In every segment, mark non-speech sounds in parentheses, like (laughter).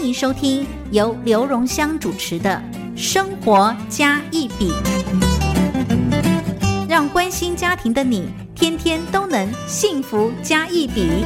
欢迎收听由刘荣香主持的《生活加一笔》，让关心家庭的你天天都能幸福加一笔。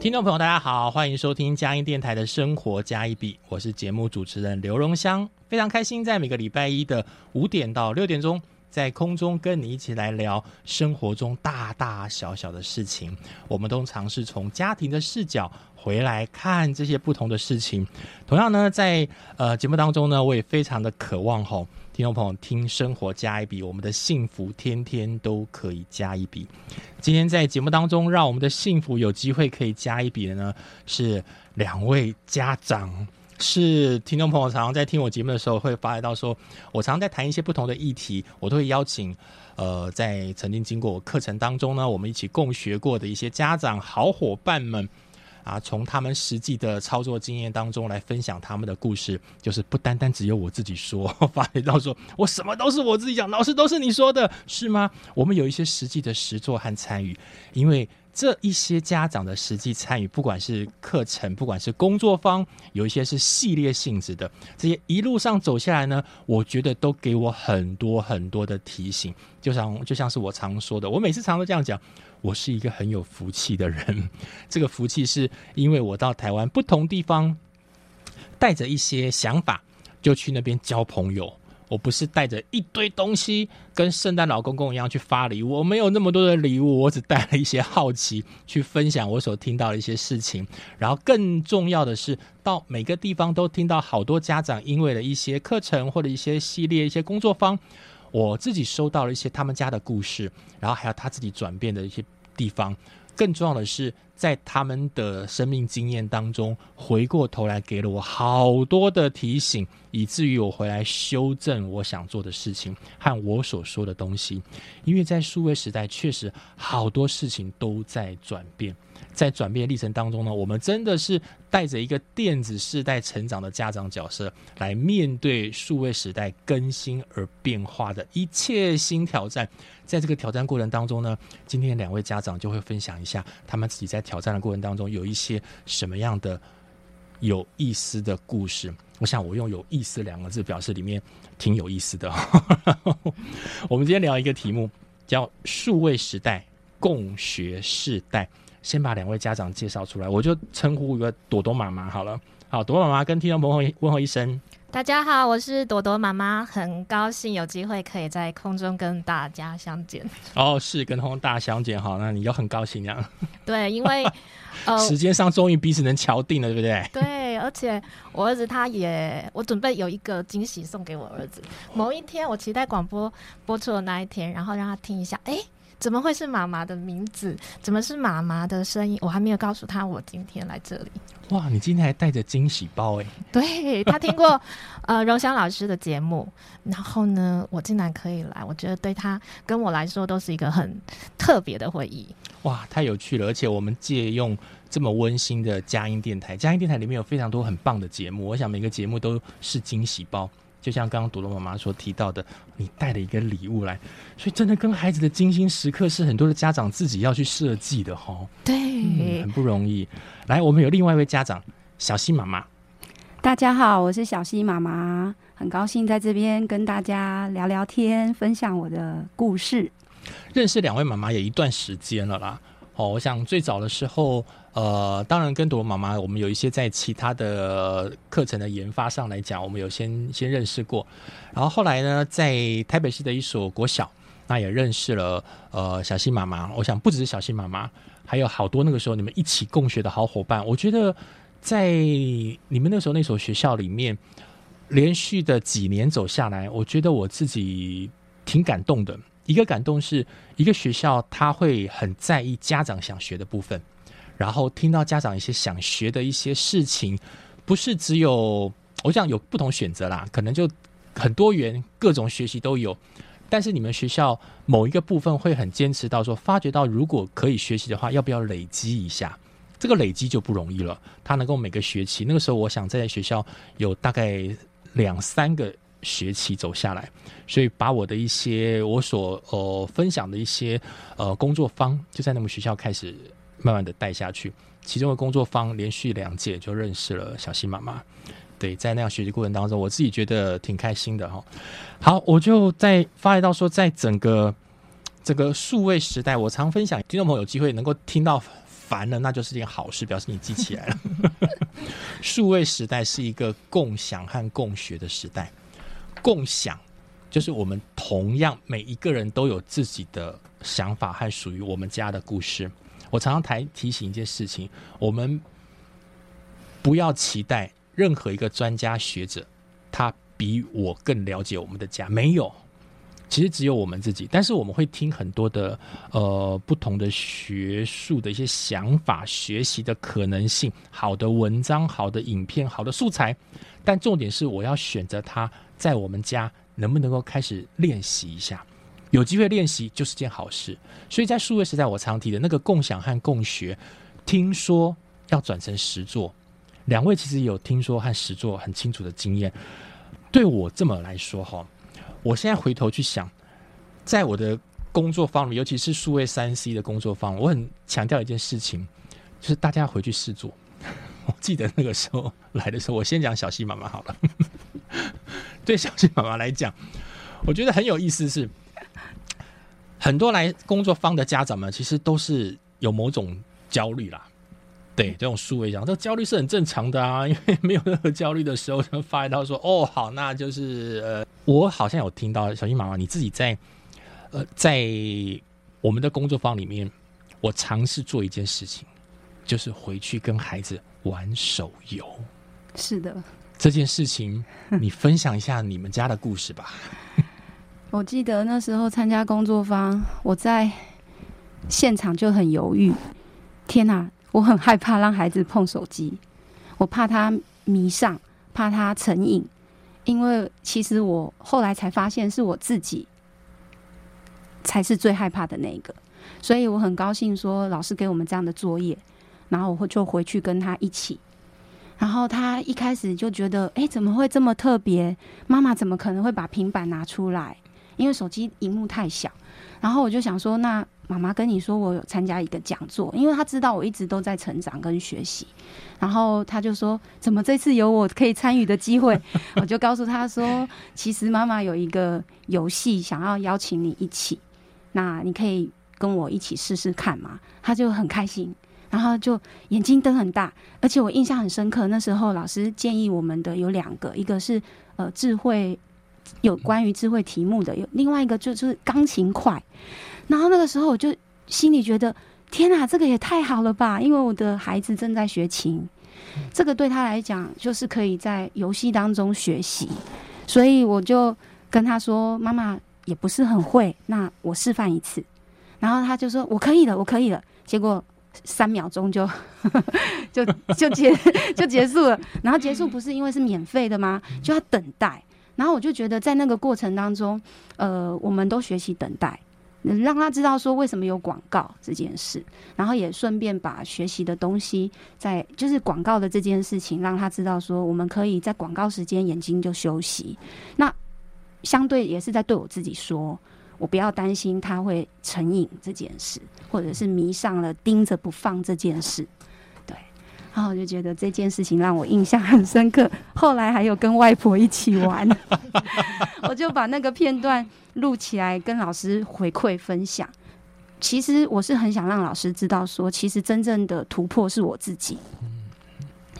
听众朋友，大家好，欢迎收听佳音电台的《生活加一笔》，我是节目主持人刘荣香，非常开心在每个礼拜一的五点到六点钟。在空中跟你一起来聊生活中大大小小的事情，我们都尝试从家庭的视角回来看这些不同的事情。同样呢，在呃节目当中呢，我也非常的渴望吼，听众朋友听生活加一笔，我们的幸福天天都可以加一笔。今天在节目当中，让我们的幸福有机会可以加一笔的呢，是两位家长。是听众朋友常常在听我节目的时候会发觉到，说我常常在谈一些不同的议题，我都会邀请呃，在曾经经过我课程当中呢，我们一起共学过的一些家长好伙伴们啊，从他们实际的操作经验当中来分享他们的故事，就是不单单只有我自己说，(laughs) 发觉到说我什么都是我自己讲，老师都是你说的，是吗？我们有一些实际的实作和参与，因为。这一些家长的实际参与，不管是课程，不管是工作方，有一些是系列性质的，这些一路上走下来呢，我觉得都给我很多很多的提醒。就像就像是我常说的，我每次常都这样讲，我是一个很有福气的人。这个福气是因为我到台湾不同地方，带着一些想法，就去那边交朋友。我不是带着一堆东西跟圣诞老公公一样去发礼物，我没有那么多的礼物，我只带了一些好奇去分享我所听到的一些事情。然后更重要的是，到每个地方都听到好多家长因为了一些课程或者一些系列、一些工作坊，我自己收到了一些他们家的故事，然后还有他自己转变的一些地方。更重要的是。在他们的生命经验当中，回过头来给了我好多的提醒，以至于我回来修正我想做的事情和我所说的东西。因为在数位时代，确实好多事情都在转变。在转变历程当中呢，我们真的是带着一个电子世代成长的家长角色，来面对数位时代更新而变化的一切新挑战。在这个挑战过程当中呢，今天两位家长就会分享一下他们自己在挑战的过程当中有一些什么样的有意思的故事。我想我用“有意思”两个字表示里面挺有意思的。(laughs) 我们今天聊一个题目，叫“数位时代共学世代”。先把两位家长介绍出来，我就称呼一个朵朵妈妈好了。好，朵朵妈妈跟听众朋友问候一声。大家好，我是朵朵妈妈，很高兴有机会可以在空中跟大家相见。哦，是跟空大家相见，哈，那你就很高兴呀？对，因为 (laughs) 呃，时间上终于彼此能敲定了，对不对？对，而且我儿子他也，我准备有一个惊喜送给我儿子。某一天，我期待广播播出的那一天，然后让他听一下，哎。怎么会是妈妈的名字？怎么是妈妈的声音？我还没有告诉他我今天来这里。哇，你今天还带着惊喜包哎！对他听过 (laughs) 呃荣祥老师的节目，然后呢，我竟然可以来，我觉得对他跟我来说都是一个很特别的回忆。哇，太有趣了！而且我们借用这么温馨的佳音电台，佳音电台里面有非常多很棒的节目，我想每个节目都是惊喜包。就像刚刚朵朵妈妈所提到的，你带了一个礼物来，所以真的跟孩子的精心时刻是很多的家长自己要去设计的哈。对，很不容易。来，我们有另外一位家长小溪妈妈。大家好，我是小溪妈妈，很高兴在这边跟大家聊聊天，分享我的故事。认识两位妈妈也一段时间了啦。哦，我想最早的时候。呃，当然跟朵妈妈，我们有一些在其他的课程的研发上来讲，我们有先先认识过。然后后来呢，在台北市的一所国小，那也认识了呃小新妈妈。我想不只是小新妈妈，还有好多那个时候你们一起共学的好伙伴。我觉得在你们那时候那所学校里面，连续的几年走下来，我觉得我自己挺感动的。一个感动是一个学校，他会很在意家长想学的部分。然后听到家长一些想学的一些事情，不是只有我想有不同选择啦，可能就很多元，各种学习都有。但是你们学校某一个部分会很坚持到说，发觉到如果可以学习的话，要不要累积一下？这个累积就不容易了。他能够每个学期，那个时候我想在学校有大概两三个学期走下来，所以把我的一些我所呃分享的一些呃工作方，就在那么学校开始慢慢的带下去。其中的工作坊连续两届就认识了小新妈妈。对，在那样学习过程当中，我自己觉得挺开心的哈。好，我就在发觉到说，在整个这个数位时代，我常分享，听众朋友有机会能够听到烦了，那就是件好事，表示你记起来了。(laughs) 数位时代是一个共享和共学的时代，共享就是我们同样每一个人都有自己的想法和属于我们家的故事。我常常提提醒一件事情，我们不要期待。任何一个专家学者，他比我更了解我们的家，没有，其实只有我们自己。但是我们会听很多的呃不同的学术的一些想法、学习的可能性、好的文章、好的影片、好的素材。但重点是，我要选择它在我们家能不能够开始练习一下，有机会练习就是件好事。所以在数位时代，我常提的那个共享和共学，听说要转成实做。两位其实有听说和实做很清楚的经验，对我这么来说哈，我现在回头去想，在我的工作方面，尤其是数位三 C 的工作方，我很强调一件事情，就是大家回去试做。我记得那个时候来的时候，我先讲小西妈妈好了。(laughs) 对小西妈妈来讲，我觉得很有意思是，很多来工作方的家长们其实都是有某种焦虑啦。对这种数位讲，这焦虑是很正常的啊，因为没有任何焦虑的时候，就发一道说，(laughs) 哦，好，那就是呃，我好像有听到小新妈妈你自己在呃在我们的工作坊里面，我尝试做一件事情，就是回去跟孩子玩手游。是的，这件事情你分享一下你们家的故事吧。我记得那时候参加工作坊，我在现场就很犹豫，天哪！我很害怕让孩子碰手机，我怕他迷上，怕他成瘾，因为其实我后来才发现是我自己才是最害怕的那个，所以我很高兴说老师给我们这样的作业，然后我会就回去跟他一起，然后他一开始就觉得，哎，怎么会这么特别？妈妈怎么可能会把平板拿出来？因为手机荧幕太小，然后我就想说那。妈妈跟你说，我有参加一个讲座，因为他知道我一直都在成长跟学习，然后他就说，怎么这次有我可以参与的机会？(laughs) 我就告诉他说，其实妈妈有一个游戏想要邀请你一起，那你可以跟我一起试试看嘛？他就很开心，然后就眼睛瞪很大，而且我印象很深刻，那时候老师建议我们的有两个，一个是呃智慧有关于智慧题目的，有另外一个就是钢琴快。然后那个时候我就心里觉得，天哪，这个也太好了吧！因为我的孩子正在学琴，这个对他来讲就是可以在游戏当中学习，所以我就跟他说：“妈妈也不是很会，那我示范一次。”然后他就说：“我可以了，我可以了。”结果三秒钟就就就结就结束了。然后结束不是因为是免费的吗？就要等待。然后我就觉得在那个过程当中，呃，我们都学习等待。让他知道说为什么有广告这件事，然后也顺便把学习的东西在就是广告的这件事情，让他知道说我们可以在广告时间眼睛就休息。那相对也是在对我自己说，我不要担心他会成瘾这件事，或者是迷上了盯着不放这件事。对，然后我就觉得这件事情让我印象很深刻。后来还有跟外婆一起玩，(laughs) 我就把那个片段。录起来跟老师回馈分享，其实我是很想让老师知道，说其实真正的突破是我自己，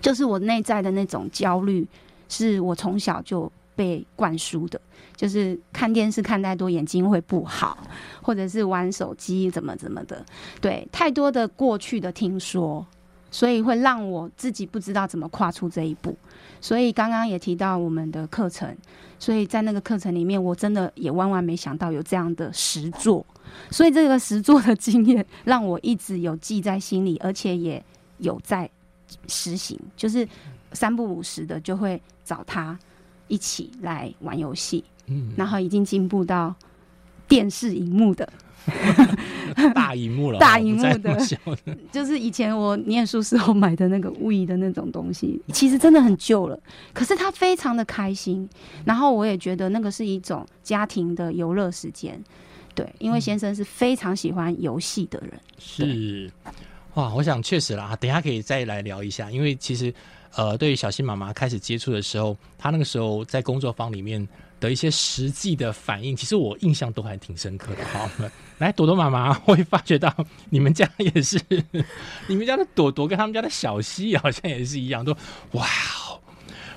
就是我内在的那种焦虑，是我从小就被灌输的，就是看电视看太多眼睛会不好，或者是玩手机怎么怎么的，对，太多的过去的听说，所以会让我自己不知道怎么跨出这一步。所以刚刚也提到我们的课程，所以在那个课程里面，我真的也万万没想到有这样的实作。所以这个实作的经验让我一直有记在心里，而且也有在实行，就是三不五时的就会找他一起来玩游戏，嗯，然后已经进步到电视荧幕的。(laughs) 大荧幕了，大荧幕的 (laughs) 就是以前我念书时候买的那个 We 的那种东西，其实真的很旧了。可是他非常的开心，然后我也觉得那个是一种家庭的游乐时间。对，因为先生是非常喜欢游戏的人。是哇，我想确实啦，等一下可以再来聊一下，因为其实呃，对于小新妈妈开始接触的时候，她那个时候在工作坊里面的一些实际的反应，其实我印象都还挺深刻的。好，我 (laughs) 们来朵朵妈妈会发觉到你们家也是，(laughs) 你们家的朵朵跟他们家的小西好像也是一样，都哇，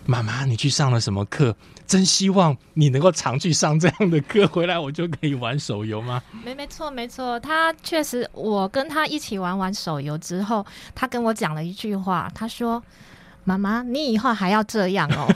妈妈你去上了什么课？真希望你能够常去上这样的课，回来我就可以玩手游吗？没没错没错，他确实，我跟他一起玩完手游之后，他跟我讲了一句话，他说：“妈妈，你以后还要这样哦。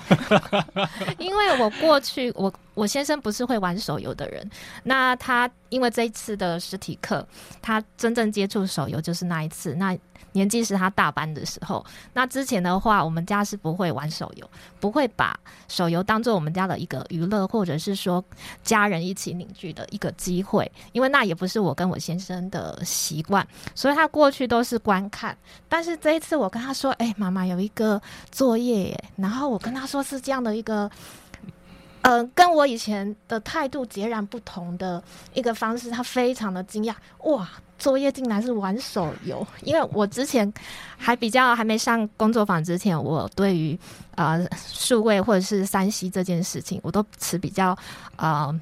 (laughs) ”因为我过去我我先生不是会玩手游的人，那他因为这一次的实体课，他真正接触手游就是那一次，那年纪是他大班的时候。那之前的话，我们家是不会玩手游，不会把手游当做我们家的一个娱乐，或者是说家人一起凝聚的一个机会，因为那也不是我跟我先生的习惯，所以他过去都是观看。但是这一次我跟他说：“哎、妈妈有一个作业。”然后我跟他说是这样的一个。呃，跟我以前的态度截然不同的一个方式，他非常的惊讶，哇，作业竟然是玩手游。因为我之前还比较还没上工作坊之前，我对于呃数位或者是三 C 这件事情，我都持比较呃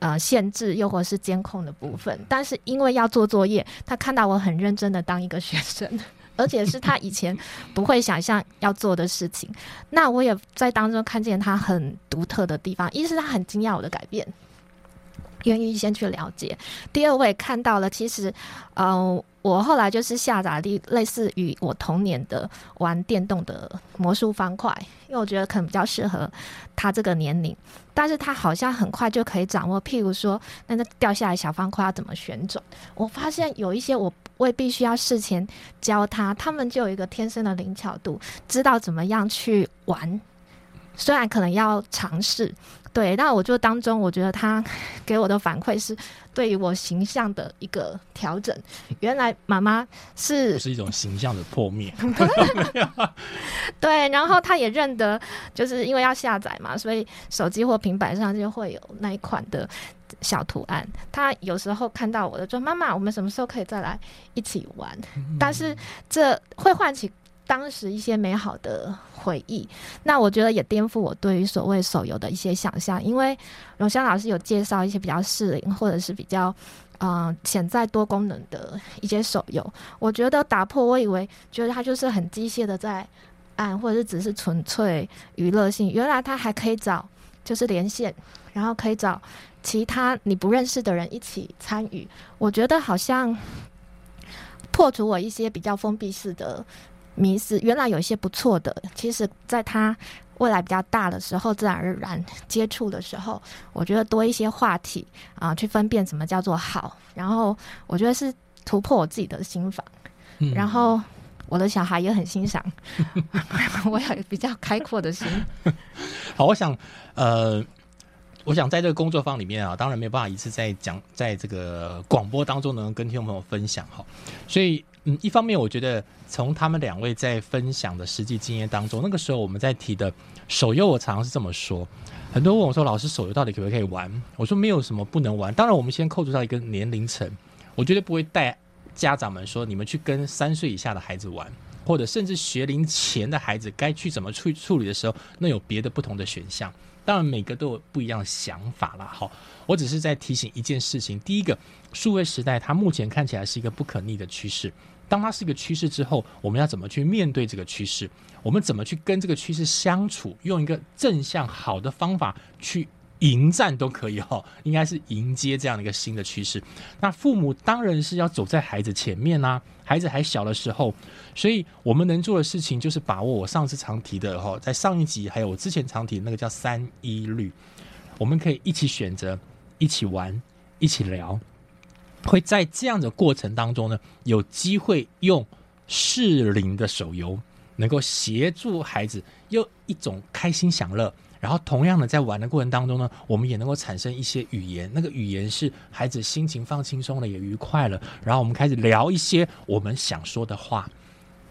呃限制又或是监控的部分。但是因为要做作业，他看到我很认真的当一个学生。而且是他以前不会想象要做的事情，那我也在当中看见他很独特的地方。一是他很惊讶我的改变，愿意先去了解；第二，我也看到了，其实，呃，我后来就是下载类类似于我童年的玩电动的魔术方块，因为我觉得可能比较适合他这个年龄。但是他好像很快就可以掌握，譬如说，那个掉下来小方块要怎么旋转。我发现有一些我未必需要事前教他，他们就有一个天生的灵巧度，知道怎么样去玩。虽然可能要尝试，对，但我就当中，我觉得他给我的反馈是对于我形象的一个调整。原来妈妈是是一种形象的破灭？(laughs) 对，然后他也认得，就是因为要下载嘛，所以手机或平板上就会有那一款的小图案。他有时候看到我的说：“妈妈，我们什么时候可以再来一起玩？”但是这会唤起当时一些美好的回忆。那我觉得也颠覆我对于所谓手游的一些想象，因为荣香老师有介绍一些比较适龄或者是比较。嗯，潜在多功能的一些手游，我觉得打破我以为觉得它就是很机械的在按，或者是只是纯粹娱乐性，原来它还可以找就是连线，然后可以找其他你不认识的人一起参与。我觉得好像破除我一些比较封闭式的迷失，原来有一些不错的，其实在他未来比较大的时候，自然而然接触的时候，我觉得多一些话题啊，去分辨什么叫做好，然后我觉得是突破我自己的心房，嗯然后我的小孩也很欣赏，我有比较开阔的心。好，我想呃。我想在这个工作坊里面啊，当然没有办法一次在讲，在这个广播当中能跟听众朋友分享哈，所以嗯，一方面我觉得从他们两位在分享的实际经验当中，那个时候我们在提的手游，我常常是这么说，很多问我说，老师手游到底可不可以玩？我说没有什么不能玩，当然我们先扣除到一个年龄层，我绝对不会带家长们说你们去跟三岁以下的孩子玩。或者甚至学龄前的孩子该去怎么处处理的时候，那有别的不同的选项。当然，每个都有不一样的想法啦。好，我只是在提醒一件事情：第一个，数位时代它目前看起来是一个不可逆的趋势。当它是一个趋势之后，我们要怎么去面对这个趋势？我们怎么去跟这个趋势相处？用一个正向好的方法去迎战都可以哦，应该是迎接这样的一个新的趋势。那父母当然是要走在孩子前面啦、孩子还小的时候，所以我们能做的事情就是把握我上次常提的哈，在上一集还有我之前常提的那个叫三一律，我们可以一起选择、一起玩、一起聊，会在这样的过程当中呢，有机会用适龄的手游，能够协助孩子用一种开心享乐。然后，同样的，在玩的过程当中呢，我们也能够产生一些语言，那个语言是孩子心情放轻松了，也愉快了。然后我们开始聊一些我们想说的话，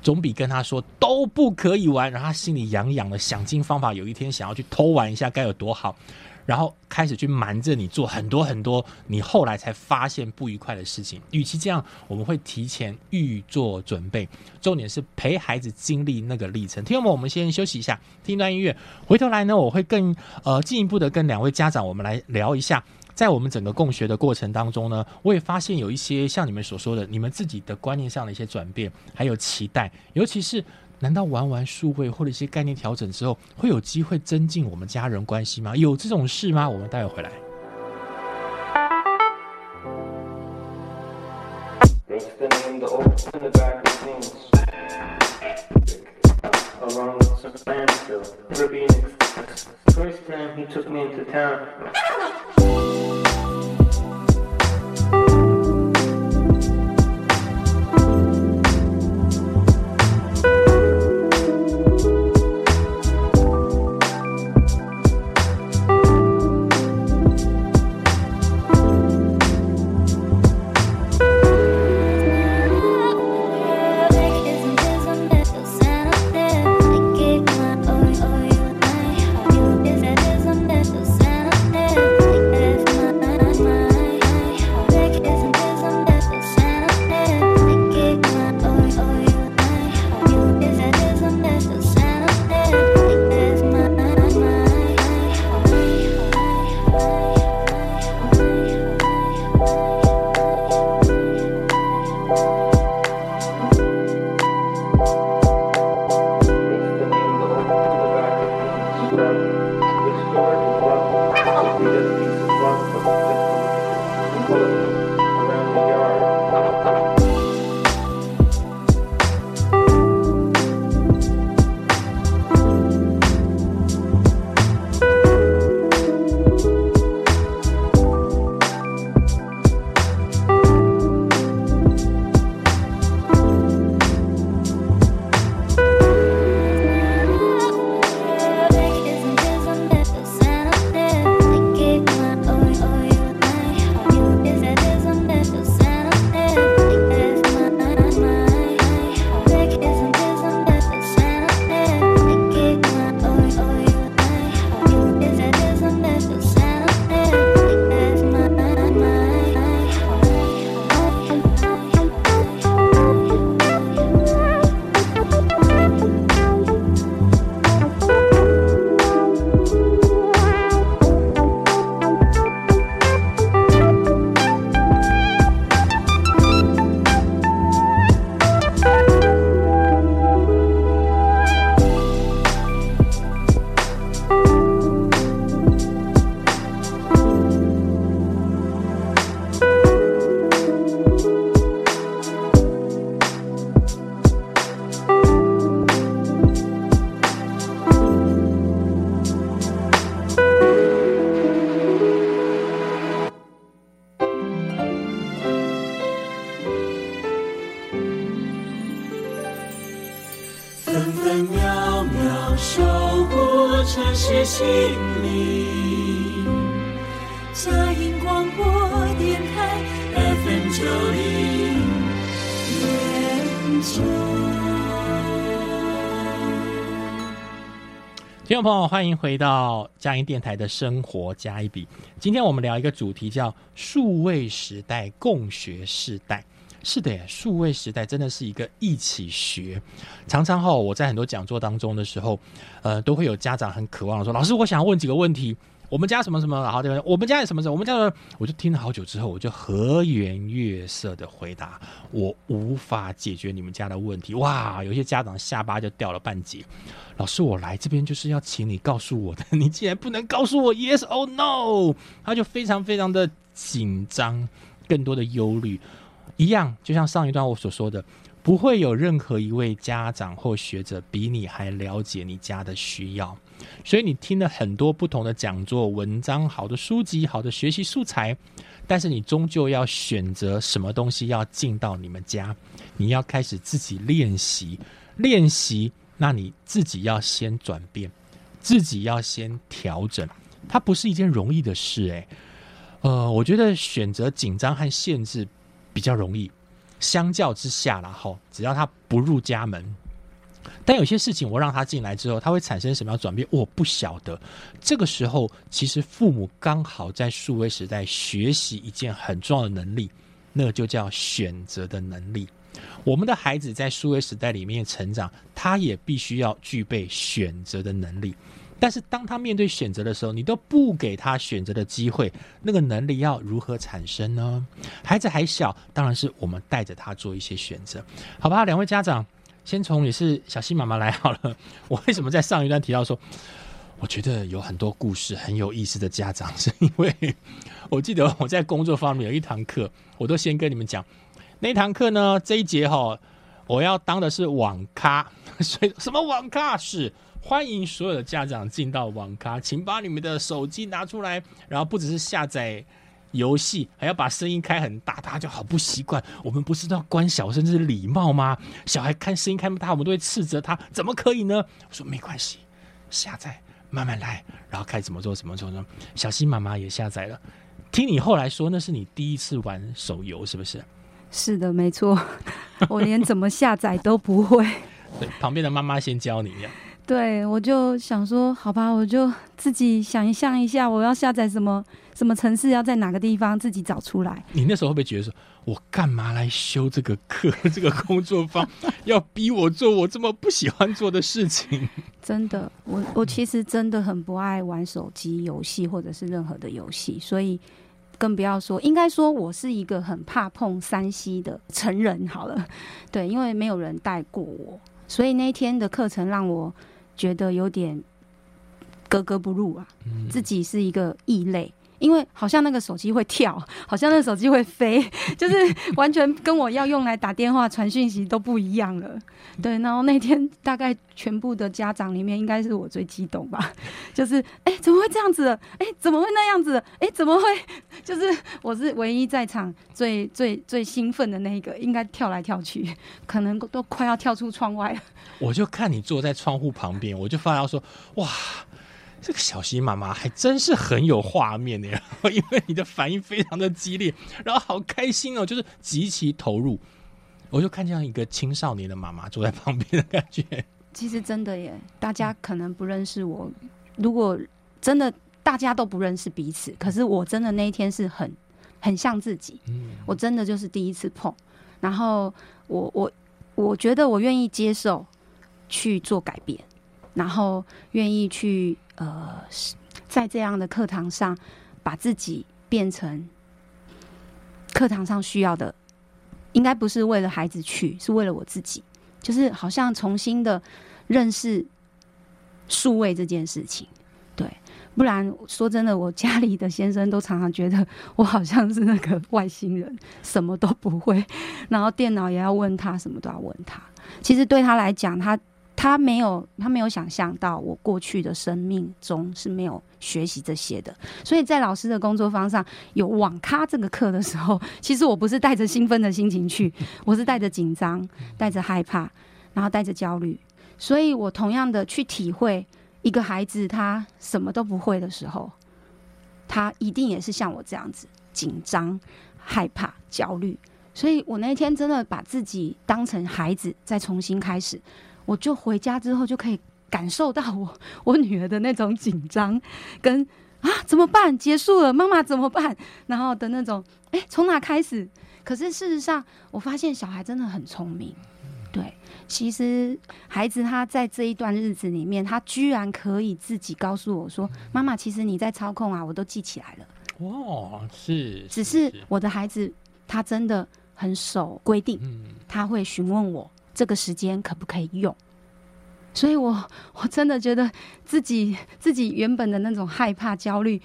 总比跟他说都不可以玩，然后他心里痒痒的，想尽方法，有一天想要去偷玩一下，该有多好。然后开始去瞒着你做很多很多，你后来才发现不愉快的事情。与其这样，我们会提前预做准备。重点是陪孩子经历那个历程。听众们，我们先休息一下，听一段音乐。回头来呢，我会更呃进一步的跟两位家长，我们来聊一下，在我们整个共学的过程当中呢，我也发现有一些像你们所说的，你们自己的观念上的一些转变，还有期待，尤其是。难道玩完数位或者一些概念调整之后，会有机会增进我们家人关系吗？有这种事吗？我们待会回来。朋友，欢迎回到佳音电台的生活加一笔。今天我们聊一个主题，叫数位时代共学时代。是的，数位时代真的是一个一起学。常常哈，我在很多讲座当中的时候，呃，都会有家长很渴望说：“老师，我想问几个问题。”我们家什么什么，然后这个我们家有什么什么，我们家的，我就听了好久之后，我就和颜悦色的回答，我无法解决你们家的问题。哇，有些家长下巴就掉了半截。老师，我来这边就是要请你告诉我的，你竟然不能告诉我 yes or no，他就非常非常的紧张，更多的忧虑。一样，就像上一段我所说的，不会有任何一位家长或学者比你还了解你家的需要。所以你听了很多不同的讲座、文章、好的书籍、好的学习素材，但是你终究要选择什么东西要进到你们家，你要开始自己练习，练习，那你自己要先转变，自己要先调整，它不是一件容易的事，诶。呃，我觉得选择紧张和限制比较容易，相较之下啦，吼，只要他不入家门。但有些事情，我让他进来之后，他会产生什么样转变？我不晓得。这个时候，其实父母刚好在数位时代学习一件很重要的能力，那就叫选择的能力。我们的孩子在数位时代里面成长，他也必须要具备选择的能力。但是当他面对选择的时候，你都不给他选择的机会，那个能力要如何产生呢？孩子还小，当然是我们带着他做一些选择，好吧？两位家长。先从也是小溪妈妈来好了。我为什么在上一段提到说，我觉得有很多故事很有意思的家长，是因为我记得我在工作方面有一堂课，我都先跟你们讲，那堂课呢这一节哈，我要当的是网咖，所以什么网咖是欢迎所有的家长进到网咖，请把你们的手机拿出来，然后不只是下载。游戏还要把声音开很大，大家就好不习惯。我们不是都要关小声，这是礼貌吗？小孩看声音开不大，我们都会斥责他，怎么可以呢？我说没关系，下载慢慢来，然后看怎么做怎么做呢？小新妈妈也下载了。听你后来说，那是你第一次玩手游，是不是？是的，没错，(laughs) 我连怎么下载都不会。对，旁边的妈妈先教你。对，我就想说，好吧，我就 (laughs) 自己想象一下，我要下载什么。什么城市要在哪个地方自己找出来？你那时候会不会觉得说，我干嘛来修这个课？(laughs) 这个工作坊要逼我做我这么不喜欢做的事情？(laughs) 真的，我我其实真的很不爱玩手机游戏或者是任何的游戏，所以更不要说，应该说我是一个很怕碰山西的成人。好了，对，因为没有人带过我，所以那天的课程让我觉得有点格格不入啊，自己是一个异类。因为好像那个手机会跳，(laughs) 好像那个手机会飞，(laughs) 就是完全跟我要用来打电话、传讯息都不一样了。对，然后那天大概全部的家长里面，应该是我最激动吧？(laughs) 就是哎，怎么会这样子？哎，怎么会那样子？哎，怎么会？就是我是唯一在场最最最兴奋的那一个，应该跳来跳去，可能都快要跳出窗外了。我就看你坐在窗户旁边，我就发到说哇。这个小溪妈妈还真是很有画面的，然 (laughs) 后因为你的反应非常的激烈，然后好开心哦，就是极其投入。我就看见一个青少年的妈妈坐在旁边的感觉。其实真的耶，大家可能不认识我。如果真的大家都不认识彼此，可是我真的那一天是很很像自己。嗯，我真的就是第一次碰，然后我我我觉得我愿意接受去做改变，然后愿意去。呃，在这样的课堂上，把自己变成课堂上需要的，应该不是为了孩子去，是为了我自己，就是好像重新的认识数位这件事情。对，不然说真的，我家里的先生都常常觉得我好像是那个外星人，什么都不会，然后电脑也要问他，什么都要问他。其实对他来讲，他。他没有，他没有想象到我过去的生命中是没有学习这些的，所以在老师的工作方上有网咖这个课的时候，其实我不是带着兴奋的心情去，(laughs) 我是带着紧张、带着害怕，然后带着焦虑，所以我同样的去体会一个孩子他什么都不会的时候，他一定也是像我这样子紧张、害怕、焦虑，所以我那天真的把自己当成孩子，再重新开始。我就回家之后就可以感受到我我女儿的那种紧张，跟啊怎么办？结束了，妈妈怎么办？然后的那种哎，从哪开始？可是事实上，我发现小孩真的很聪明。对，其实孩子他在这一段日子里面，他居然可以自己告诉我说：“妈妈，其实你在操控啊，我都记起来了。哦，是，只是我的孩子他真的很守规定，嗯，他会询问我这个时间可不可以用。所以我我真的觉得自己自己原本的那种害怕、焦虑，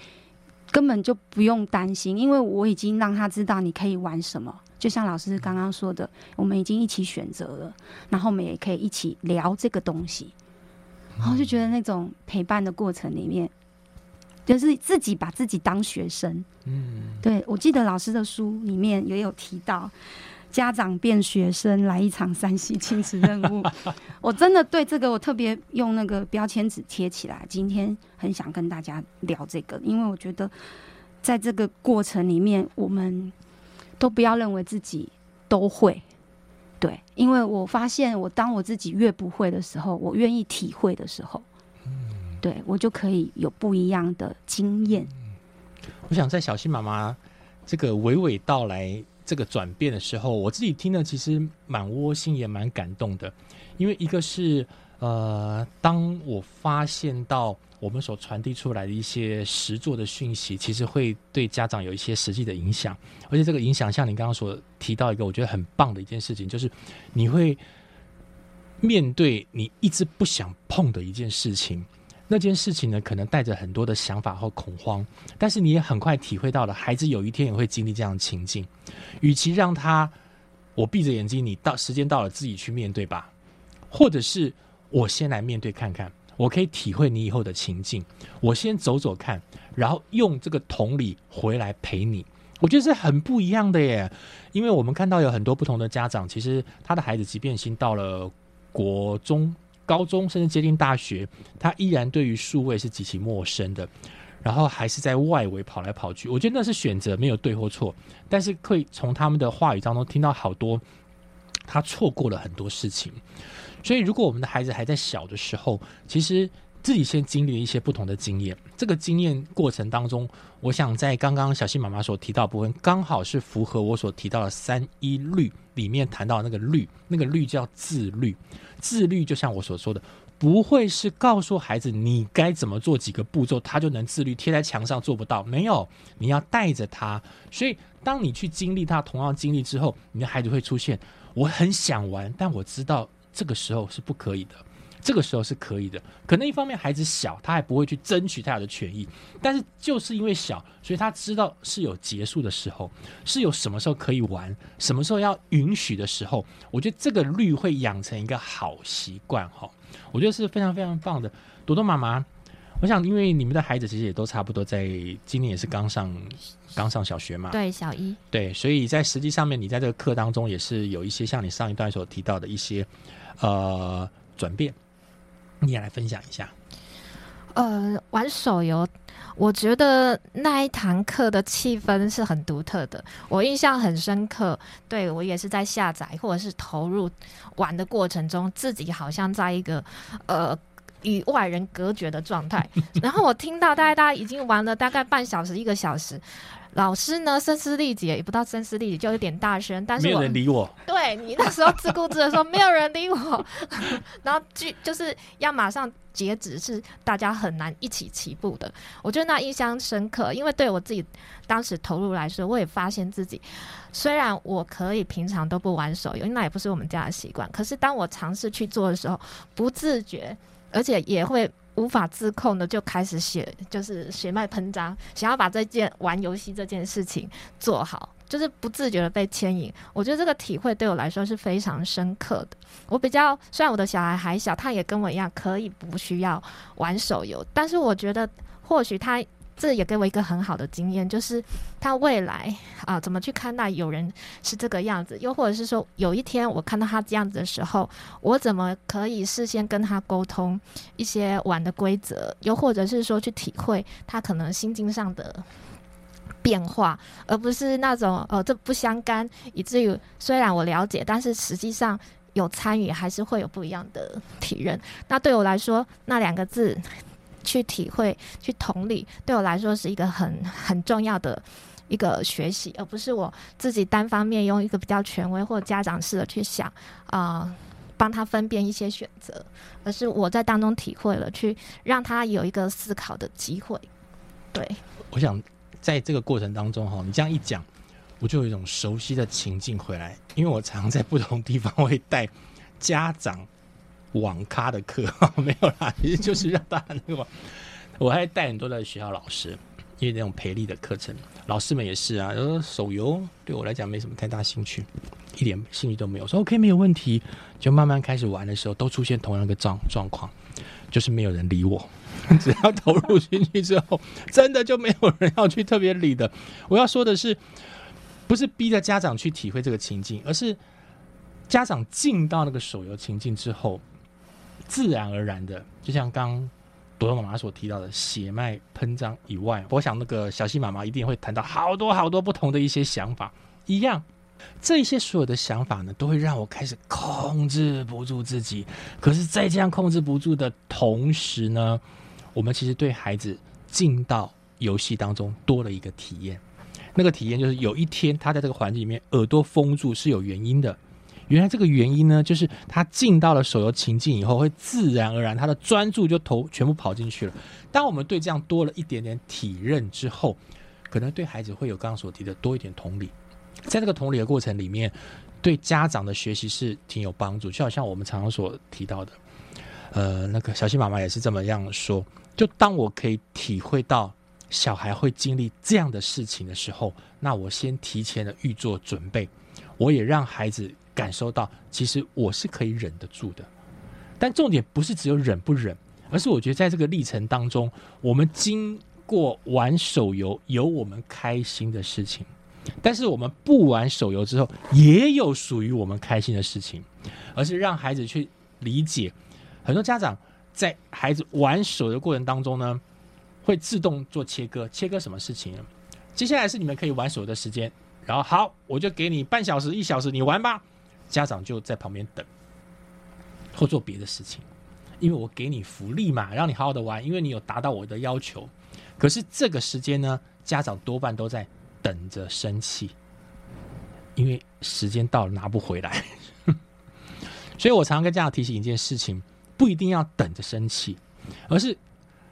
根本就不用担心，因为我已经让他知道你可以玩什么。就像老师刚刚说的，我们已经一起选择了，然后我们也可以一起聊这个东西，然后就觉得那种陪伴的过程里面，就是自己把自己当学生。嗯，对我记得老师的书里面也有提到，家长变学生来一场山西亲子任务。(laughs) 我真的对这个我特别用那个标签纸贴起来，今天很想跟大家聊这个，因为我觉得在这个过程里面，我们都不要认为自己都会。对，因为我发现，我当我自己越不会的时候，我愿意体会的时候，对我就可以有不一样的经验。我想在小新妈妈这个娓娓道来这个转变的时候，我自己听了其实蛮窝心，也蛮感动的。因为一个是呃，当我发现到我们所传递出来的一些实作的讯息，其实会对家长有一些实际的影响，而且这个影响像你刚刚所提到一个我觉得很棒的一件事情，就是你会面对你一直不想碰的一件事情。那件事情呢，可能带着很多的想法和恐慌，但是你也很快体会到了，孩子有一天也会经历这样的情境。与其让他我闭着眼睛，你到时间到了自己去面对吧，或者是我先来面对看看，我可以体会你以后的情境，我先走走看，然后用这个同理回来陪你。我觉得是很不一样的耶，因为我们看到有很多不同的家长，其实他的孩子即便已经到了国中。高中甚至接近大学，他依然对于数位是极其陌生的，然后还是在外围跑来跑去。我觉得那是选择，没有对或错，但是可以从他们的话语当中听到好多他错过了很多事情。所以，如果我们的孩子还在小的时候，其实自己先经历一些不同的经验，这个经验过程当中，我想在刚刚小新妈妈所提到部分，刚好是符合我所提到的三一律里面谈到那个律，那个律叫自律。自律就像我所说的，不会是告诉孩子你该怎么做几个步骤，他就能自律，贴在墙上做不到。没有，你要带着他。所以，当你去经历他同样经历之后，你的孩子会出现：我很想玩，但我知道这个时候是不可以的。这个时候是可以的，可能一方面孩子小，他还不会去争取他的权益，但是就是因为小，所以他知道是有结束的时候，是有什么时候可以玩，什么时候要允许的时候。我觉得这个律会养成一个好习惯哈，我觉得是非常非常棒的。朵朵妈妈，我想因为你们的孩子其实也都差不多在今年也是刚上刚上小学嘛，对，小一，对，所以在实际上面，你在这个课当中也是有一些像你上一段所提到的一些呃转变。你也来分享一下。呃，玩手游，我觉得那一堂课的气氛是很独特的，我印象很深刻。对我也是在下载或者是投入玩的过程中，自己好像在一个呃与外人隔绝的状态。然后我听到大概大家已经玩了大概半小时一个小时。老师呢，声嘶力竭，也不到声嘶力竭，就有点大声，但是没有人理我。对你那时候自顾自的说，(laughs) 没有人理我，然后就就是要马上截止，是大家很难一起起步的。我觉得那印象深刻，因为对我自己当时投入来说，我也发现自己虽然我可以平常都不玩手游，那也不是我们家的习惯，可是当我尝试去做的时候，不自觉，而且也会。无法自控的就开始血，就是血脉喷张，想要把这件玩游戏这件事情做好，就是不自觉的被牵引。我觉得这个体会对我来说是非常深刻的。我比较虽然我的小孩还小，他也跟我一样可以不需要玩手游，但是我觉得或许他。这也给我一个很好的经验，就是他未来啊怎么去看待有人是这个样子，又或者是说有一天我看到他这样子的时候，我怎么可以事先跟他沟通一些玩的规则，又或者是说去体会他可能心境上的变化，而不是那种呃这不相干，以至于虽然我了解，但是实际上有参与还是会有不一样的体验。那对我来说，那两个字。去体会、去同理，对我来说是一个很很重要的一个学习，而不是我自己单方面用一个比较权威或家长式的去想啊，帮他分辨一些选择，而是我在当中体会了，去让他有一个思考的机会。对，我想在这个过程当中哈，你这样一讲，我就有一种熟悉的情境回来，因为我常常在不同地方会带家长网咖的课，(laughs) 没有啦，其实就是让大家那个，我还带很多的学校老师，因为那种培力的课程，老师们也是啊，呃，手游对我来讲没什么太大兴趣，一点兴趣都没有，说 OK 没有问题，就慢慢开始玩的时候，都出现同样一个状状况，就是没有人理我。(laughs) 只要投入进去之后，真的就没有人要去特别理的。我要说的是，不是逼着家长去体会这个情境，而是家长进到那个手游情境之后，自然而然的，就像刚朵朵妈妈所提到的血脉喷张以外，我想那个小溪妈妈一定会谈到好多好多不同的一些想法一样。这些所有的想法呢，都会让我开始控制不住自己。可是，在这样控制不住的同时呢，我们其实对孩子进到游戏当中多了一个体验。那个体验就是有一天他在这个环境里面耳朵封住是有原因的。原来这个原因呢，就是他进到了手游情境以后，会自然而然他的专注就投全部跑进去了。当我们对这样多了一点点体认之后，可能对孩子会有刚刚所提的多一点同理。在这个同理的过程里面，对家长的学习是挺有帮助。就好像我们常常所提到的，呃，那个小新妈妈也是这么样说。就当我可以体会到小孩会经历这样的事情的时候，那我先提前的预做准备，我也让孩子感受到，其实我是可以忍得住的。但重点不是只有忍不忍，而是我觉得在这个历程当中，我们经过玩手游，有我们开心的事情。但是我们不玩手游之后，也有属于我们开心的事情，而是让孩子去理解。很多家长在孩子玩手的过程当中呢，会自动做切割，切割什么事情？接下来是你们可以玩手的时间，然后好，我就给你半小时、一小时，你玩吧。家长就在旁边等，或做别的事情，因为我给你福利嘛，让你好好的玩，因为你有达到我的要求。可是这个时间呢，家长多半都在。等着生气，因为时间到了拿不回来，(laughs) 所以我常常跟家长提醒一件事情：不一定要等着生气，而是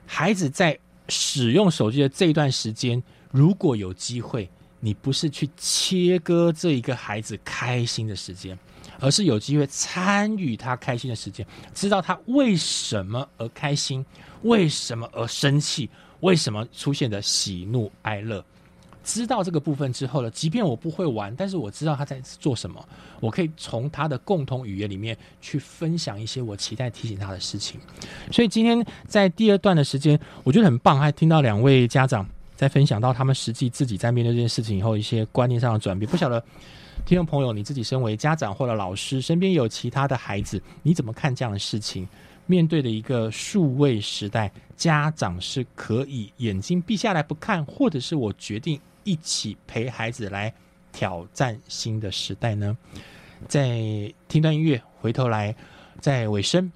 孩子在使用手机的这一段时间，如果有机会，你不是去切割这一个孩子开心的时间，而是有机会参与他开心的时间，知道他为什么而开心，为什么而生气，为什么出现的喜怒哀乐。知道这个部分之后呢，即便我不会玩，但是我知道他在做什么，我可以从他的共同语言里面去分享一些我期待提醒他的事情。所以今天在第二段的时间，我觉得很棒，还听到两位家长在分享到他们实际自己在面对这件事情以后一些观念上的转变。不晓得听众朋友，你自己身为家长或者老师，身边有其他的孩子，你怎么看这样的事情？面对的一个数位时代，家长是可以眼睛闭下来不看，或者是我决定。一起陪孩子来挑战新的时代呢？在听段音乐，回头来在尾声，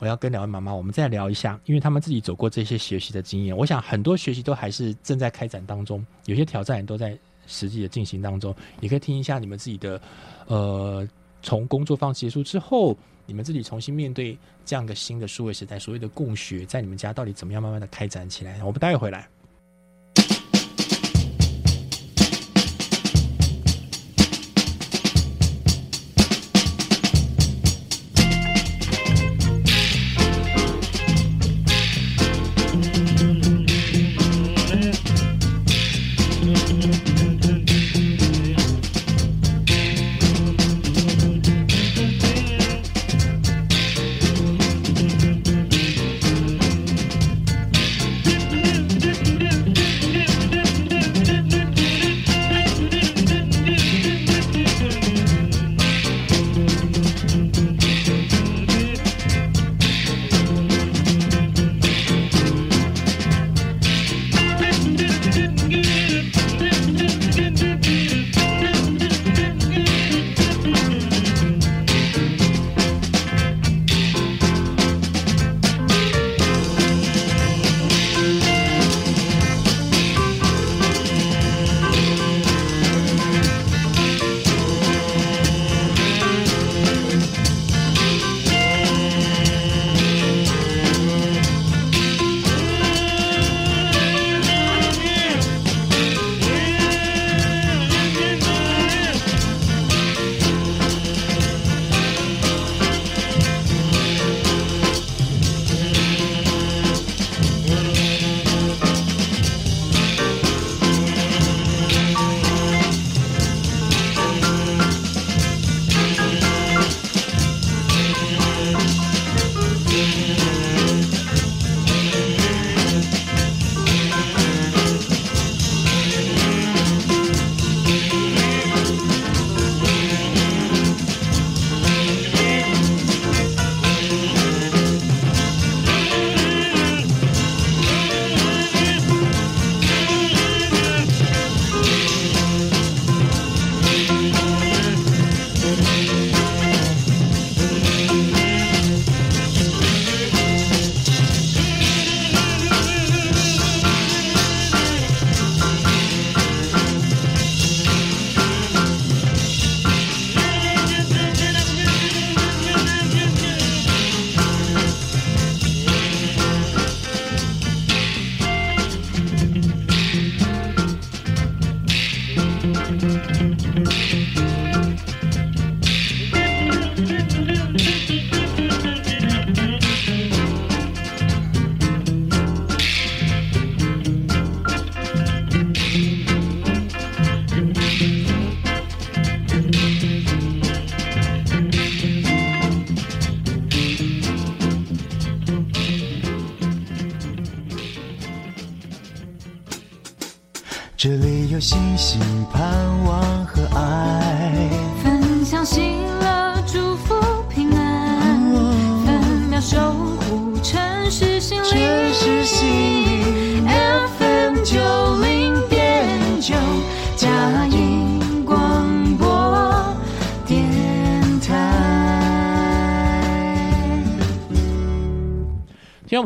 我要跟两位妈妈，我们再聊一下，因为他们自己走过这些学习的经验，我想很多学习都还是正在开展当中，有些挑战也都在实际的进行当中。你可以听一下你们自己的，呃，从工作坊结束之后，你们自己重新面对这样的新的数位时代，所谓的共学，在你们家到底怎么样慢慢的开展起来？我们待会回来。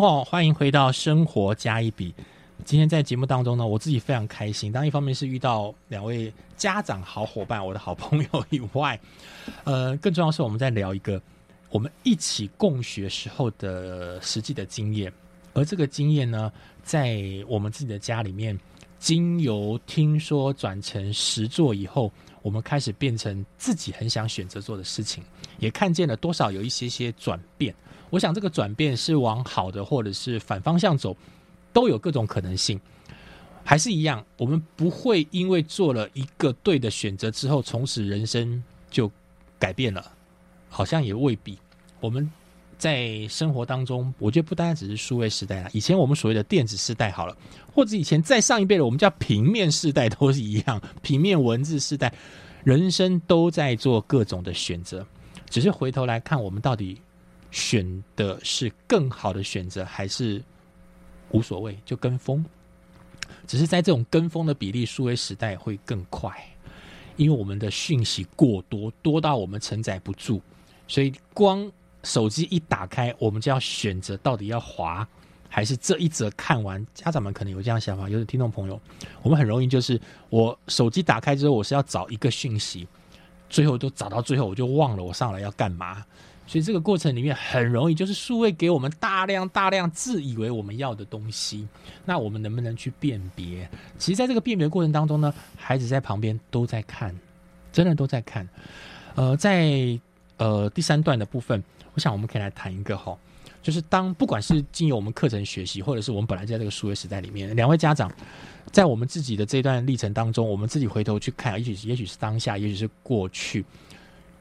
欢迎回到《生活加一笔》。今天在节目当中呢，我自己非常开心。当，一方面是遇到两位家长好伙伴，我的好朋友以外，呃，更重要是我们在聊一个我们一起共学时候的实际的经验。而这个经验呢，在我们自己的家里面，经由听说转成实做以后，我们开始变成自己很想选择做的事情，也看见了多少有一些些转变。我想这个转变是往好的，或者是反方向走，都有各种可能性。还是一样，我们不会因为做了一个对的选择之后，从此人生就改变了，好像也未必。我们在生活当中，我觉得不单单只是数位时代啦，以前我们所谓的电子时代好了，或者以前再上一辈的，我们叫平面时代都是一样，平面文字时代，人生都在做各种的选择，只是回头来看，我们到底选的是更好的选择，还是无所谓就跟风？只是在这种跟风的比例，数位时代会更快，因为我们的讯息过多，多到我们承载不住，所以光手机一打开，我们就要选择到底要滑还是这一则看完。家长们可能有这样想法，有的听众朋友，我们很容易就是我手机打开之后，我是要找一个讯息，最后都找到最后，我就忘了我上来要干嘛。所以这个过程里面很容易就是数位给我们大量大量自以为我们要的东西，那我们能不能去辨别？其实，在这个辨别过程当中呢，孩子在旁边都在看，真的都在看。呃，在呃第三段的部分，我想我们可以来谈一个哈，就是当不管是经由我们课程学习，或者是我们本来在这个数位时代里面，两位家长在我们自己的这段历程当中，我们自己回头去看，也许也许是当下，也许是过去。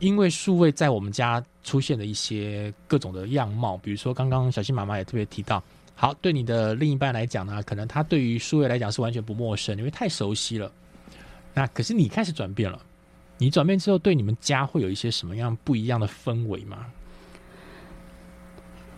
因为数位在我们家出现了一些各种的样貌，比如说刚刚小新妈妈也特别提到，好，对你的另一半来讲呢，可能他对于数位来讲是完全不陌生，因为太熟悉了。那可是你开始转变了，你转变之后，对你们家会有一些什么样不一样的氛围吗？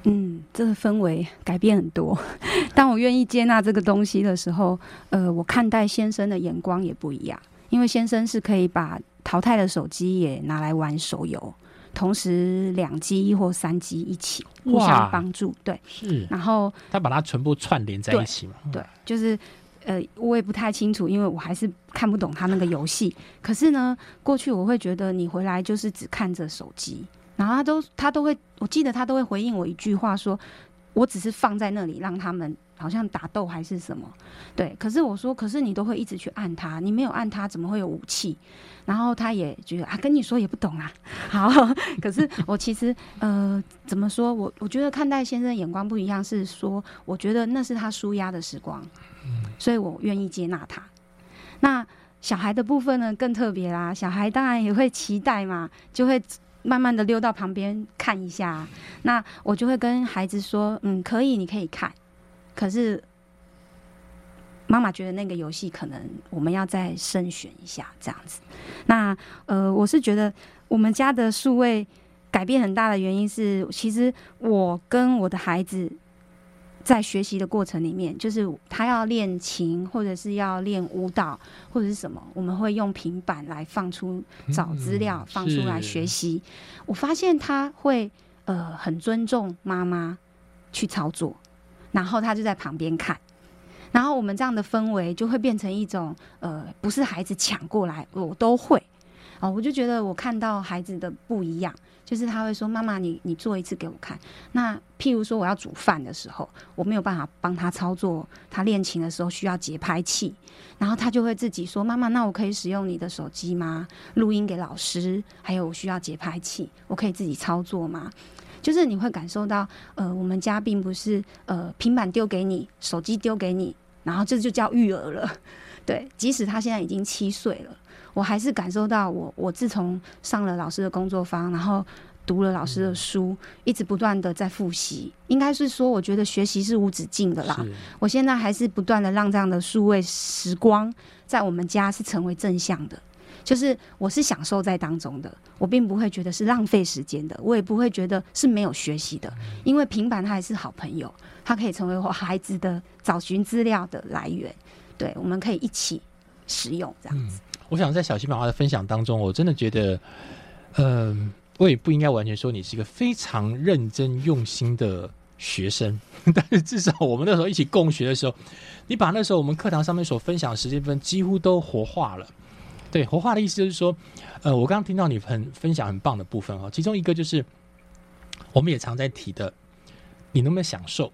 嗯，这个氛围改变很多。(laughs) 当我愿意接纳这个东西的时候，呃，我看待先生的眼光也不一样，因为先生是可以把淘汰的手机也拿来玩手游，同时两机或三机一起互相帮助。对，是然后他把它全部串联在一起嘛？对，就是呃，我也不太清楚，因为我还是看不懂他那个游戏。可是呢，过去我会觉得你回来就是只看着手机，然后他都他都会，我记得他都会回应我一句话说，我只是放在那里让他们好像打斗还是什么。对，可是我说，可是你都会一直去按他，你没有按他，怎么会有武器？然后他也觉得啊，跟你说也不懂啊。(laughs) 好，可是我其实呃，怎么说？我我觉得看待先生的眼光不一样，是说我觉得那是他舒压的时光，所以我愿意接纳他。那小孩的部分呢，更特别啦。小孩当然也会期待嘛，就会慢慢的溜到旁边看一下。那我就会跟孩子说，嗯，可以，你可以看，可是妈妈觉得那个游戏可能我们要再慎选一下，这样子。那呃，我是觉得我们家的数位改变很大的原因是，其实我跟我的孩子在学习的过程里面，就是他要练琴，或者是要练舞蹈，或者是什么，我们会用平板来放出找资料，嗯放出来学习。我发现他会呃很尊重妈妈去操作，然后他就在旁边看。然后我们这样的氛围就会变成一种，呃，不是孩子抢过来，我都会，哦，我就觉得我看到孩子的不一样，就是他会说：“妈妈，你你做一次给我看。”那譬如说我要煮饭的时候，我没有办法帮他操作，他练琴的时候需要节拍器，然后他就会自己说：“妈妈，那我可以使用你的手机吗？录音给老师，还有我需要节拍器，我可以自己操作吗？”就是你会感受到，呃，我们家并不是呃平板丢给你，手机丢给你，然后这就叫育儿了。(laughs) 对，即使他现在已经七岁了，我还是感受到我我自从上了老师的工作坊，然后读了老师的书，一直不断的在复习。应该是说，我觉得学习是无止境的啦。我现在还是不断的让这样的数位时光在我们家是成为正向的，就是我是享受在当中的，我并不会觉得是浪费时间的，我也不会觉得是没有学习的，因为平板它还是好朋友，它可以成为我孩子的找寻资料的来源，对，我们可以一起使用这样子。我想在小新妈妈的分享当中，我真的觉得，嗯、我也不应该完全说你是一个非常认真用心的学生，(laughs) 但是至少我们那时候一起共学的时候，你把那时候我们课堂上面所分享的时间分几乎都活化了。对，活化的意思就是说，呃，我刚刚听到你很分享很棒的部分哦，其中一个就是我们也常在提的，你能不能享受？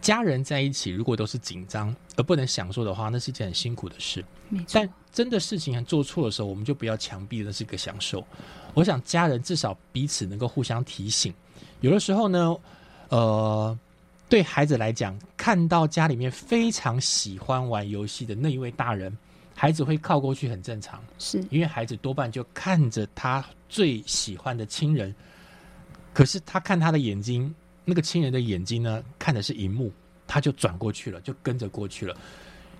家人在一起，如果都是紧张而不能享受的话，那是一件很辛苦的事。但，真的事情做错的时候，我们就不要强逼的是个享受。我想家人至少彼此能够互相提醒。有的时候呢，呃，对孩子来讲，看到家里面非常喜欢玩游戏的那一位大人，孩子会靠过去很正常，是因为孩子多半就看着他最喜欢的亲人，可是他看他的眼睛，那个亲人的眼睛呢，看的是荧幕，他就转过去了，就跟着过去了。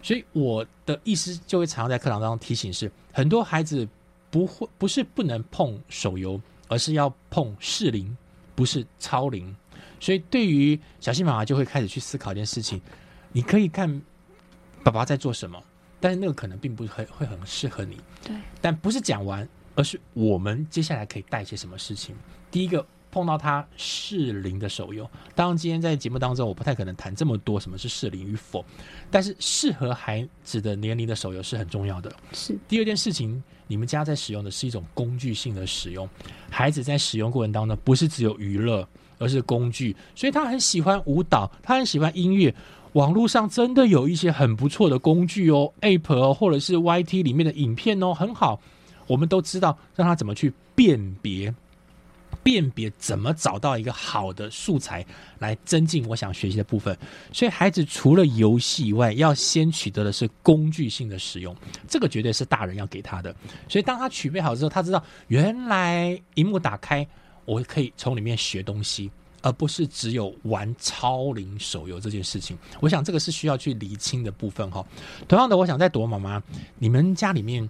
所以我的意思就会常常在课堂当中提醒是，很多孩子不会不是不能碰手游，而是要碰适龄，不是超龄。所以对于小新妈妈就会开始去思考一件事情：你可以看爸爸在做什么，但是那个可能并不很会很适合你。对，但不是讲完，而是我们接下来可以带些什么事情。第一个碰到他适龄的手游，当然今天在节目当中我不太可能谈这么多什么是适龄与否，但是适合孩子的年龄的手游是很重要的。是第二件事情，你们家在使用的是一种工具性的使用，孩子在使用过程当中不是只有娱乐，而是工具，所以他很喜欢舞蹈，他很喜欢音乐。网络上真的有一些很不错的工具哦，App 哦，或者是 YT 里面的影片哦，很好。我们都知道让他怎么去辨别，辨别怎么找到一个好的素材来增进我想学习的部分。所以孩子除了游戏以外，要先取得的是工具性的使用，这个绝对是大人要给他的。所以当他取备好之后，他知道原来荧幕打开，我可以从里面学东西。而不是只有玩超龄手游这件事情，我想这个是需要去厘清的部分哈。同样的，我想在朵妈妈，你们家里面，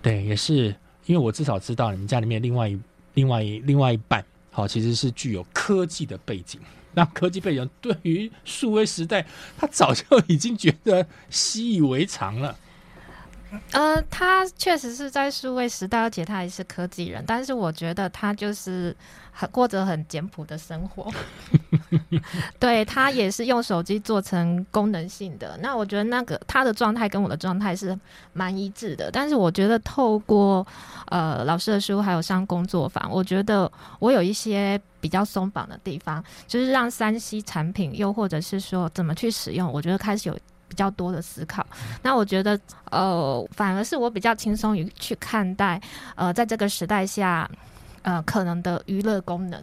对，也是因为我至少知道你们家里面另外一、另外一、另外一半，好，其实是具有科技的背景。那科技背景对于数位时代，他早就已经觉得习以为常了。呃，他确实是在数位时代，而且他也是科技人，但是我觉得他就是很过着很简朴的生活。(laughs) 对他也是用手机做成功能性的，那我觉得那个他的状态跟我的状态是蛮一致的。但是我觉得透过呃老师的书还有上工作坊，我觉得我有一些比较松绑的地方，就是让三 C 产品又或者是说怎么去使用，我觉得开始有。比较多的思考，那我觉得，呃，反而是我比较轻松于去看待，呃，在这个时代下，呃，可能的娱乐功能，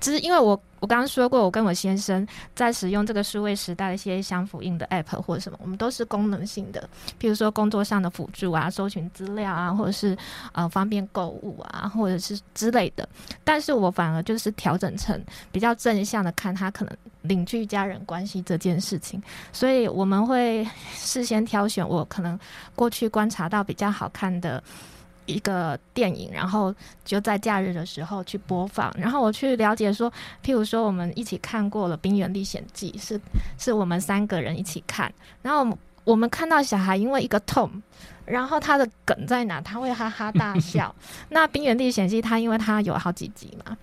只是因为我我刚刚说过，我跟我先生在使用这个数位时代的一些相辅应的 app 或者什么，我们都是功能性的，比如说工作上的辅助啊，搜寻资料啊，或者是呃方便购物啊，或者是之类的。但是我反而就是调整成比较正向的看他可能邻居家人关系这件事情，所以我们会事先挑选我可能过去观察到比较好看的。一个电影，然后就在假日的时候去播放，然后我去了解说，譬如说我们一起看过了《冰原历险记》，是是我们三个人一起看，然后我们看到小孩因为一个痛，然后他的梗在哪，他会哈哈大笑。(laughs) 那《冰原历险记》它因为它有好几集嘛，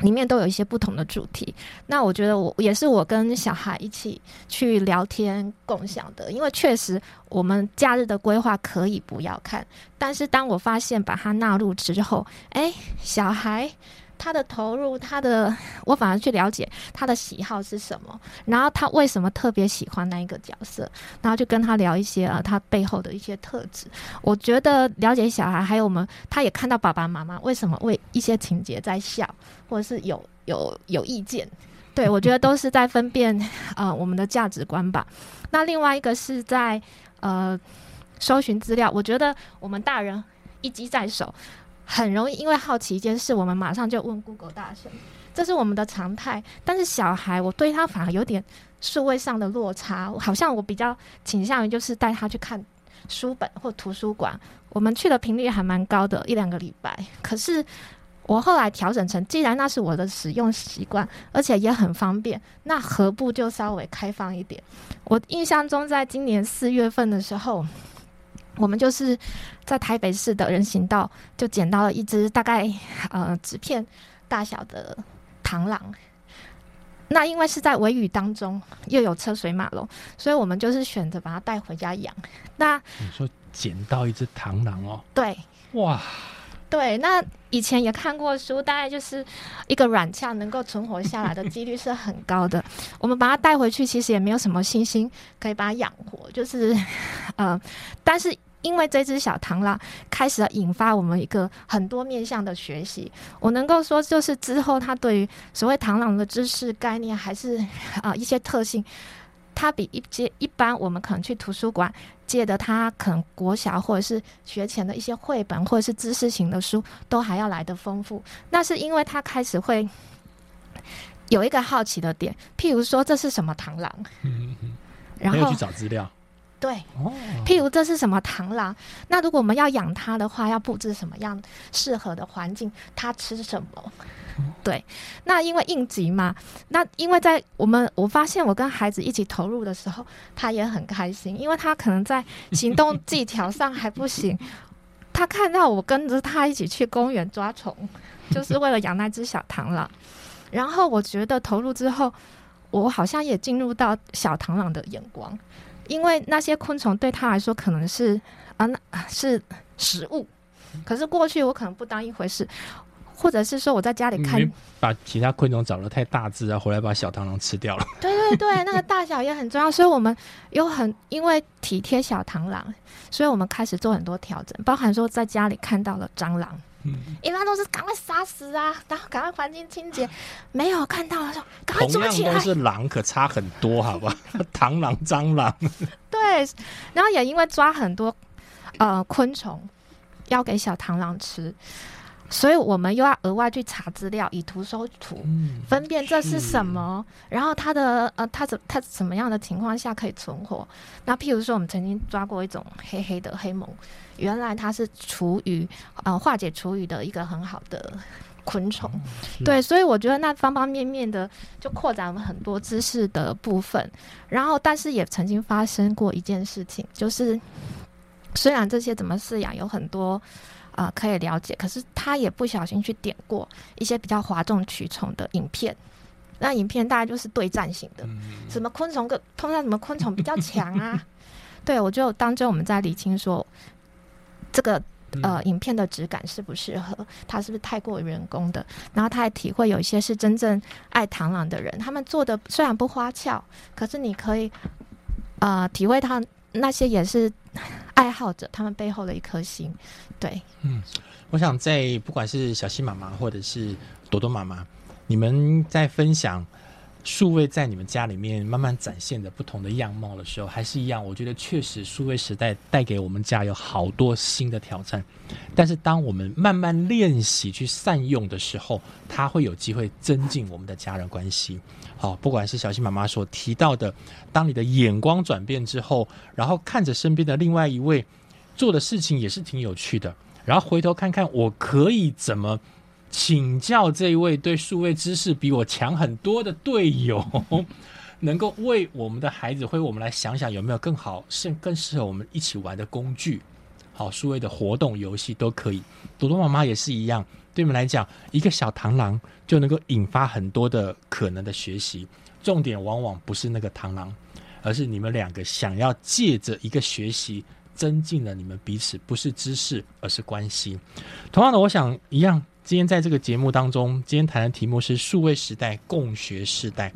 里面都有一些不同的主题。那我觉得我也是我跟小孩一起去聊天共享的，因为确实我们假日的规划可以不要看，但是当我发现把它纳入之后，哎，小孩。他的投入，他的 (sighs) 我反而去了解他的喜好是什么，然后他为什么特别喜欢那一个角色，然后就跟他聊一些啊他背后的一些特质。我觉得了解小孩，还有我们他也看到爸爸妈妈为什么为一些情节在笑，或者是有有有意见。对我觉得都是在分辨 (laughs) 呃我们的价值观吧。那另外一个是在呃搜寻资料，我觉得我们大人一机在手。很容易因为好奇一件事，我们马上就问 Google 大神，这是我们的常态。但是小孩，我对他反而有点数位上的落差，好像我比较倾向于就是带他去看书本或图书馆。我们去的频率还蛮高的，一两个礼拜。可是我后来调整成，既然那是我的使用习惯，而且也很方便，那何不就稍微开放一点？我印象中，在今年四月份的时候，我们就是在台北市的人行道就捡到了一只大概呃纸片大小的螳螂。那因为是在微雨当中，又有车水马龙，所以我们就是选择把它带回家养。那你说捡到一只螳螂哦，对哇，对，那以前也看过书，大概就是一个软壳能够存活下来的几率是很高的。(laughs) 我们把它带回去，其实也没有什么信心可以把它养活，就是呃，但是。因为这只小螳螂开始了引发我们一个很多面向的学习，我能够说就是之后他对于所谓螳螂的知识概念还是 (laughs) 啊、一些特性，它比一些一般我们可能去图书馆借的，它可能国小或者是学前的一些绘本或者是知识型的书都还要来得丰富。那是因为他开始会有一个好奇的点，譬如说这是什么螳螂，嗯嗯。然后没有去找资料对。哦，譬如这是什么螳螂？那如果我们要养它的话，要布置什么样适合的环境？它吃什么？对，那因为应急嘛，那因为在我们我发现我跟孩子一起投入的时候，他也很开心，因为他可能在行动技巧上还不行，(laughs) 他看到我跟着他一起去公园抓虫，就是为了养那只小螳螂。然后我觉得投入之后，我好像也进入到小螳螂的眼光，因为那些昆虫对他来说可能是啊，那啊是食物，可是过去我可能不当一回事，或者是说我在家里看，把其他昆虫找的太大只啊，回来把小螳螂吃掉了。(laughs) 对对对，那个大小也很重要，所以我们有很因为体贴小螳螂，所以我们开始做很多调整，包含说在家里看到了蟑螂。嗯，一般都是赶快杀死啊，然后赶快环境清洁。没有看到的时候，赶快同样抓起来都。是狼，可差很多，好吧？(laughs) 螳螂、蟑螂，对，然后也因为抓很多呃昆虫要给小螳螂吃，所以我们又要额外去查资料，以图搜图，嗯，分辨这是什么，然后它的呃它怎它什么样的情况下可以存活。那譬如说，我们曾经抓过一种黑黑的黑蒙，原来它是厨余呃化解厨余的一个很好的。昆虫，是对，所以我觉得那方方面面的就扩展了很多知识的部分，然后但是也曾经发生过一件事情，就是虽然这些怎么饲养有很多啊、呃可以了解，可是他也不小心去点过一些比较哗众取宠的影片，那影片大概就是对战型的，嗯什么昆虫个通常什么昆虫比较强啊？(laughs) 对，我就当真我们在理清说这个呃，影片的质感适不适合，它是不是太过于人工的？然后他还体会有一些是真正爱螳螂的人，他们做的虽然不花俏，可是你可以呃体会他那些也是爱好者他们背后的一颗心。对，嗯我想在不管是小溪妈妈或者是朵朵妈妈，你们在分享数位在你们家里面慢慢展现的不同的样貌的时候，还是一样，我觉得确实数位时代带给我们家有好多新的挑战。但是当我们慢慢练习去善用的时候，它会有机会增进我们的家人关系。好，不管是小新妈妈所提到的，当你的眼光转变之后，然后看着身边的另外一位做的事情也是挺有趣的，然后回头看看我可以怎么请教这一位对数位知识比我强很多的队友，(laughs) 能够为我们的孩子，为我们来想想有没有更好、更更适合我们一起玩的工具。好，数位的活动、游戏都可以。朵朵妈妈也是一样，对你们来讲，一个小螳螂就能够引发很多的可能的学习。重点往往不是那个螳螂，而是你们两个想要借着一个学习，增进了你们彼此不是知识，而是关系。同样的，我想一样，今天在这个节目当中，今天谈的题目是数位时代共学时代，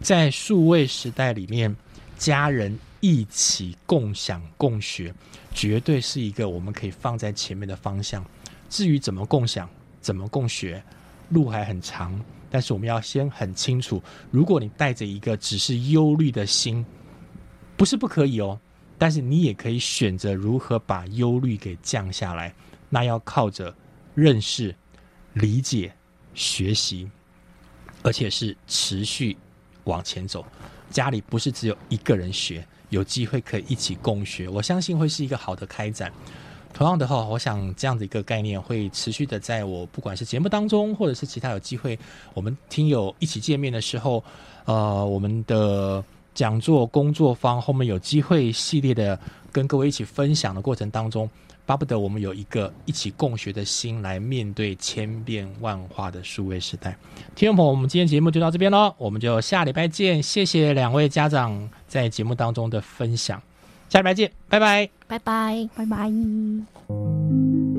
在数位时代里面，家人一起共享共学，绝对是一个我们可以放在前面的方向。至于怎么共享、怎么共学，路还很长，但是我们要先很清楚，如果你带着一个只是忧虑的心，不是不可以哦，但是你也可以选择如何把忧虑给降下来，那要靠着认识、理解、学习，而且是持续往前走。家里不是只有一个人学，有机会可以一起共学，我相信会是一个好的开展。同样的话，我想这样的一个概念会持续的在我不管是节目当中，或者是其他有机会我们听友一起见面的时候，呃，我们的讲座工作坊后面有机会系列的跟各位一起分享的过程当中，巴不得我们有一个一起共学的心来面对千变万化的数位时代。听众朋友，我们今天节目就到这边喽，我们就下礼拜见。谢谢两位家长在节目当中的分享，下礼拜见，拜拜。拜拜。拜拜。